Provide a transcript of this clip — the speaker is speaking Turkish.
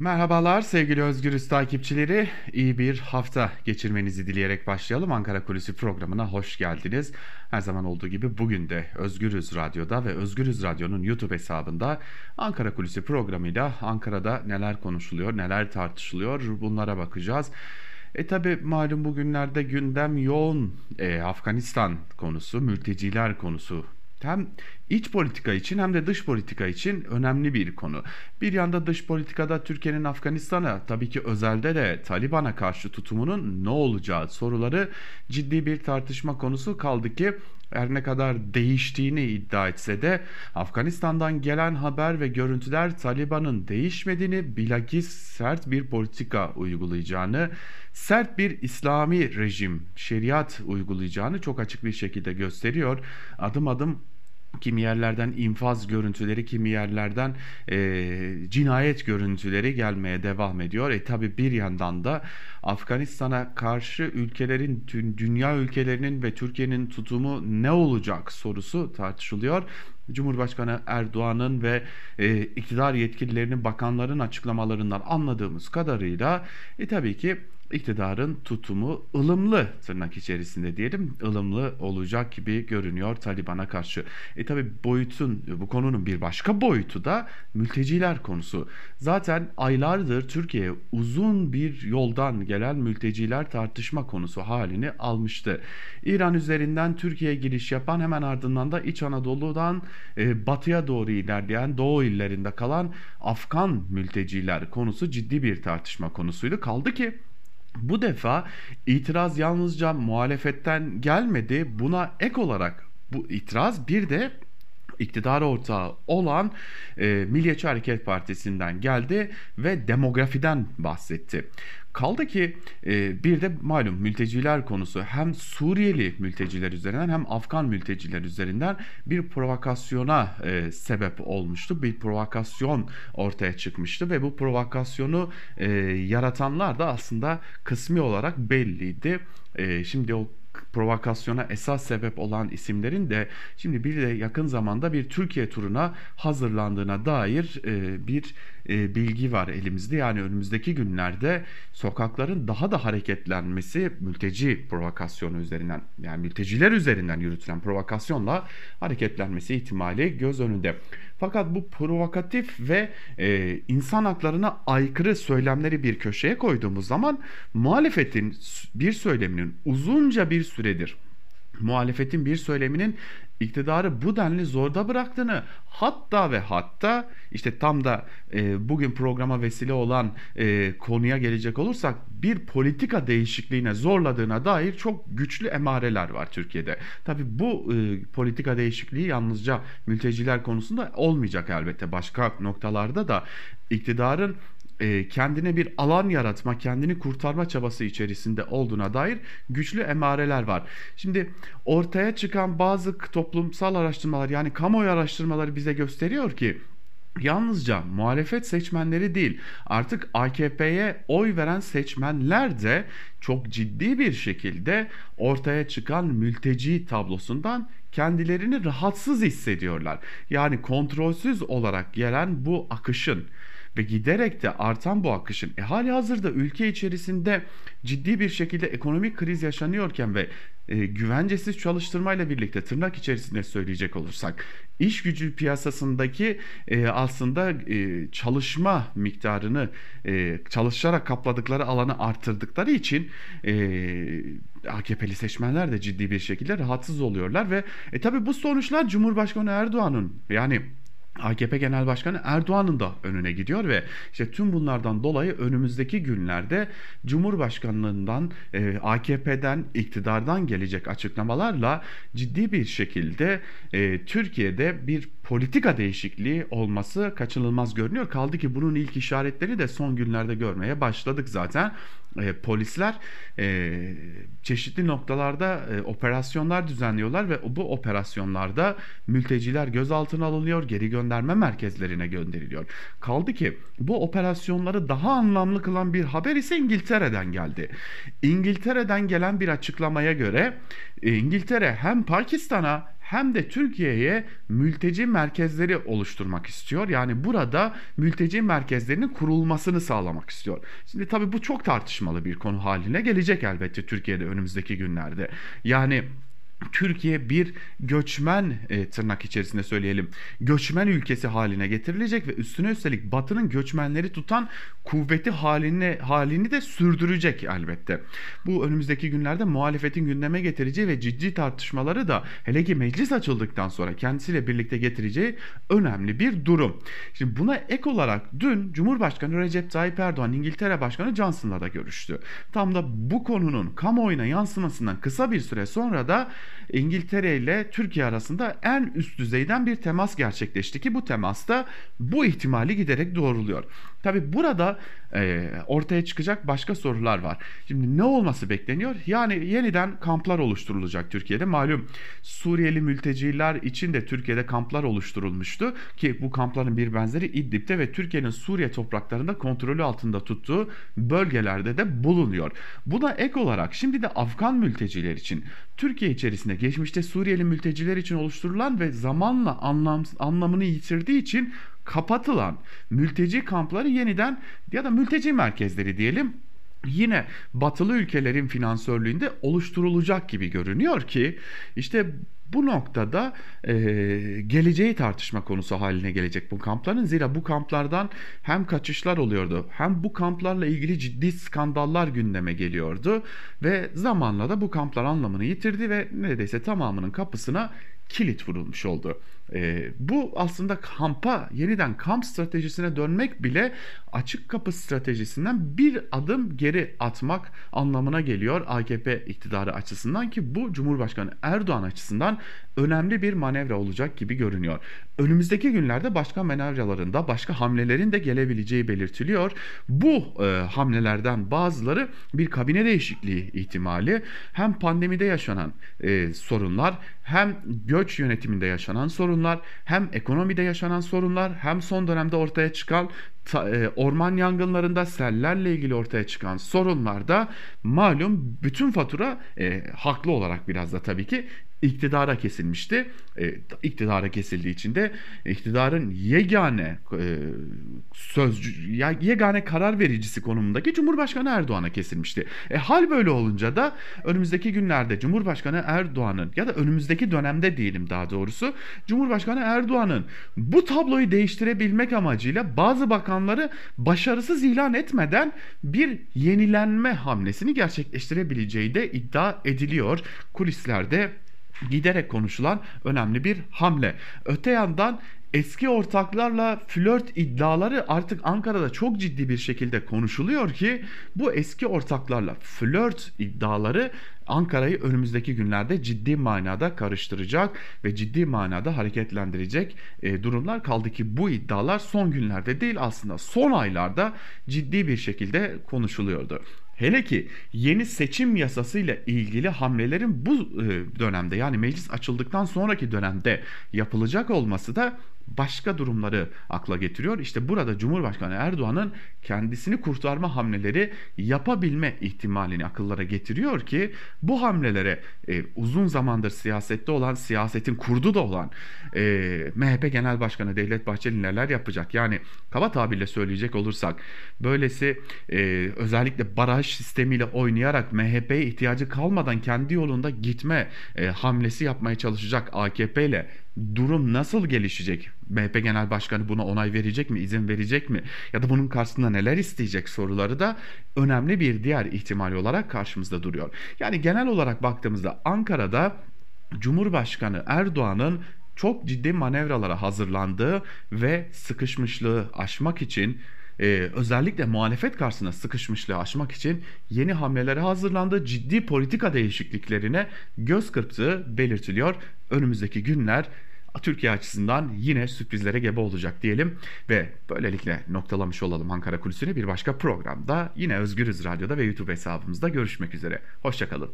Merhabalar sevgili Özgürüz takipçileri. İyi bir hafta geçirmenizi dileyerek başlayalım. Ankara Kulisi programına hoş geldiniz. Her zaman olduğu gibi bugün de Özgürüz Radyo'da ve Özgürüz Radyo'nun YouTube hesabında Ankara Kulisi programıyla Ankara'da neler konuşuluyor, neler tartışılıyor bunlara bakacağız. E tabi malum bugünlerde gündem yoğun e, Afganistan konusu, mülteciler konusu hem iç politika için hem de dış politika için önemli bir konu. Bir yanda dış politikada Türkiye'nin Afganistan'a tabii ki özelde de Taliban'a karşı tutumunun ne olacağı soruları ciddi bir tartışma konusu kaldı ki her ne kadar değiştiğini iddia etse de Afganistan'dan gelen haber ve görüntüler Taliban'ın değişmediğini bilakis sert bir politika uygulayacağını, sert bir İslami rejim, şeriat uygulayacağını çok açık bir şekilde gösteriyor. Adım adım kimi yerlerden infaz görüntüleri, kimi yerlerden e, cinayet görüntüleri gelmeye devam ediyor. E tabi bir yandan da Afganistan'a karşı ülkelerin, dünya ülkelerinin ve Türkiye'nin tutumu ne olacak sorusu tartışılıyor. Cumhurbaşkanı Erdoğan'ın ve e, iktidar yetkililerinin, bakanların açıklamalarından anladığımız kadarıyla e tabii ki iktidarın tutumu ılımlı tırnak içerisinde diyelim ılımlı olacak gibi görünüyor Taliban'a karşı. E tabi boyutun bu konunun bir başka boyutu da mülteciler konusu. Zaten aylardır Türkiye'ye uzun bir yoldan gelen mülteciler tartışma konusu halini almıştı. İran üzerinden Türkiye'ye giriş yapan hemen ardından da İç Anadolu'dan e, batıya doğru ilerleyen doğu illerinde kalan Afgan mülteciler konusu ciddi bir tartışma konusuydu. Kaldı ki bu defa itiraz yalnızca muhalefetten gelmedi. Buna ek olarak bu itiraz bir de iktidar ortağı olan e, Milliyetçi Hareket Partisi'nden geldi ve demografiden bahsetti. Kaldı ki e, bir de malum mülteciler konusu hem Suriyeli mülteciler üzerinden hem Afgan mülteciler üzerinden bir provokasyona e, sebep olmuştu. Bir provokasyon ortaya çıkmıştı ve bu provokasyonu e, yaratanlar da aslında kısmi olarak belliydi. E, şimdi o provokasyona esas sebep olan isimlerin de şimdi bir de yakın zamanda bir Türkiye turuna hazırlandığına dair e, bir e, bilgi var elimizde. Yani önümüzdeki günlerde sokakların daha da hareketlenmesi mülteci provokasyonu üzerinden yani mülteciler üzerinden yürütülen provokasyonla hareketlenmesi ihtimali göz önünde. Fakat bu provokatif ve e, insan haklarına aykırı söylemleri bir köşeye koyduğumuz zaman muhalefetin bir söyleminin uzunca bir süredir muhalefetin bir söyleminin iktidarı bu denli zorda bıraktığını hatta ve hatta işte tam da e, bugün programa vesile olan e, konuya gelecek olursak bir politika değişikliğine zorladığına dair çok güçlü emareler var Türkiye'de. Tabi bu e, politika değişikliği yalnızca mülteciler konusunda olmayacak elbette başka noktalarda da iktidarın e, kendine bir alan yaratma, kendini kurtarma çabası içerisinde olduğuna dair güçlü emareler var. Şimdi ortaya çıkan bazı toplumsal araştırmalar yani kamuoyu araştırmaları bize gösteriyor ki yalnızca muhalefet seçmenleri değil artık AKP'ye oy veren seçmenler de çok ciddi bir şekilde ortaya çıkan mülteci tablosundan kendilerini rahatsız hissediyorlar. Yani kontrolsüz olarak gelen bu akışın ve giderek de artan bu akışın. E, hali hazırda ülke içerisinde ciddi bir şekilde ekonomik kriz yaşanıyorken ve e, güvencesiz çalıştırmayla birlikte tırnak içerisinde söyleyecek olursak iş gücü piyasasındaki e, aslında e, çalışma miktarını e, çalışarak kapladıkları alanı arttırdıkları için e, AKP'li seçmenler de ciddi bir şekilde rahatsız oluyorlar ve e, tabi bu sonuçlar Cumhurbaşkanı Erdoğan'ın yani AKP Genel Başkanı Erdoğan'ın da önüne gidiyor ve işte tüm bunlardan dolayı önümüzdeki günlerde Cumhurbaşkanlığından, e, AKP'den, iktidardan gelecek açıklamalarla ciddi bir şekilde e, Türkiye'de bir politika değişikliği olması kaçınılmaz görünüyor. Kaldı ki bunun ilk işaretleri de son günlerde görmeye başladık zaten. E, polisler e, çeşitli noktalarda e, operasyonlar düzenliyorlar ve bu operasyonlarda mülteciler gözaltına alınıyor, geri gönderme merkezlerine gönderiliyor. Kaldı ki bu operasyonları daha anlamlı kılan bir haber ise İngiltere'den geldi. İngiltere'den gelen bir açıklamaya göre İngiltere hem Pakistan'a hem de Türkiye'ye mülteci merkezleri oluşturmak istiyor. Yani burada mülteci merkezlerinin kurulmasını sağlamak istiyor. Şimdi tabii bu çok tartışmalı bir konu haline gelecek elbette Türkiye'de önümüzdeki günlerde. Yani Türkiye bir göçmen e, tırnak içerisinde söyleyelim göçmen ülkesi haline getirilecek ve üstüne üstelik Batı'nın göçmenleri tutan kuvveti haline halini de sürdürecek elbette. Bu önümüzdeki günlerde muhalefetin gündeme getireceği ve ciddi tartışmaları da hele ki meclis açıldıktan sonra kendisiyle birlikte getireceği önemli bir durum. Şimdi buna ek olarak dün Cumhurbaşkanı Recep Tayyip Erdoğan İngiltere Başkanı Johnson'la da görüştü. Tam da bu konunun kamuoyuna yansımasından kısa bir süre sonra da İngiltere ile Türkiye arasında en üst düzeyden bir temas gerçekleşti ki bu temasta bu ihtimali giderek doğruluyor. Tabi burada e, ortaya çıkacak başka sorular var. Şimdi ne olması bekleniyor? Yani yeniden kamplar oluşturulacak Türkiye'de. Malum Suriyeli mülteciler için de Türkiye'de kamplar oluşturulmuştu ki bu kampların bir benzeri İdlib'de ve Türkiye'nin Suriye topraklarında kontrolü altında tuttuğu bölgelerde de bulunuyor. Buna ek olarak şimdi de Afgan mülteciler için Türkiye içerisinde geçmişte Suriyeli mülteciler için oluşturulan ve zamanla anlam, anlamını yitirdiği için kapatılan mülteci kampları yeniden ya da mülteci merkezleri diyelim yine batılı ülkelerin finansörlüğünde oluşturulacak gibi görünüyor ki işte bu noktada e, geleceği tartışma konusu haline gelecek bu kampların. Zira bu kamplardan hem kaçışlar oluyordu hem bu kamplarla ilgili ciddi skandallar gündeme geliyordu. Ve zamanla da bu kamplar anlamını yitirdi ve neredeyse tamamının kapısına kilit vurulmuş oldu. E, bu aslında kampa yeniden kamp stratejisine dönmek bile açık kapı stratejisinden bir adım geri atmak anlamına geliyor AKP iktidarı açısından ki bu Cumhurbaşkanı Erdoğan açısından önemli bir manevra olacak gibi görünüyor. Önümüzdeki günlerde başka manevralarında başka hamlelerin de gelebileceği belirtiliyor. Bu e, hamlelerden bazıları bir kabine değişikliği ihtimali hem pandemide yaşanan e, sorunlar hem göç yönetiminde yaşanan sorunlar hem ekonomide yaşanan sorunlar hem son dönemde ortaya çıkan e, orman yangınlarında sellerle ilgili ortaya çıkan sorunlarda malum bütün fatura e, haklı olarak biraz da tabii ki iktidara kesilmişti. E, iktidara kesildiği için de iktidarın yegane e, sözcü, yegane karar vericisi konumundaki Cumhurbaşkanı Erdoğan'a kesilmişti. E, hal böyle olunca da önümüzdeki günlerde Cumhurbaşkanı Erdoğan'ın ya da önümüzdeki dönemde diyelim daha doğrusu Cumhurbaşkanı Erdoğan'ın bu tabloyu değiştirebilmek amacıyla bazı bakanları başarısız ilan etmeden bir yenilenme hamlesini gerçekleştirebileceği de iddia ediliyor. Kulislerde giderek konuşulan önemli bir hamle. Öte yandan eski ortaklarla flört iddiaları artık Ankara'da çok ciddi bir şekilde konuşuluyor ki bu eski ortaklarla flört iddiaları Ankara'yı önümüzdeki günlerde ciddi manada karıştıracak ve ciddi manada hareketlendirecek e, durumlar kaldı ki bu iddialar son günlerde değil aslında son aylarda ciddi bir şekilde konuşuluyordu. Hele ki yeni seçim yasasıyla ilgili hamlelerin bu e, dönemde yani meclis açıldıktan sonraki dönemde yapılacak olması da başka durumları akla getiriyor. İşte burada Cumhurbaşkanı Erdoğan'ın kendisini kurtarma hamleleri yapabilme ihtimalini akıllara getiriyor ki bu hamlelere e, uzun zamandır siyasette olan, siyasetin kurdu da olan e, MHP Genel Başkanı Devlet Bahçeli neler yapacak? Yani kaba tabirle söyleyecek olursak böylesi e, özellikle baraj sistemiyle oynayarak MHP'ye ihtiyacı kalmadan kendi yolunda gitme e, hamlesi yapmaya çalışacak AKP ile durum nasıl gelişecek? MHP Genel Başkanı buna onay verecek mi, izin verecek mi? Ya da bunun karşısında neler isteyecek soruları da önemli bir diğer ihtimal olarak karşımızda duruyor. Yani genel olarak baktığımızda Ankara'da Cumhurbaşkanı Erdoğan'ın çok ciddi manevralara hazırlandığı ve sıkışmışlığı aşmak için e, özellikle muhalefet karşısında sıkışmışlığı aşmak için yeni hamlelere hazırlandı. Ciddi politika değişikliklerine göz kırptığı belirtiliyor. Önümüzdeki günler Türkiye açısından yine sürprizlere gebe olacak diyelim ve böylelikle noktalamış olalım Ankara Kulisi'ni bir başka programda yine Özgürüz Radyo'da ve YouTube hesabımızda görüşmek üzere. Hoşçakalın.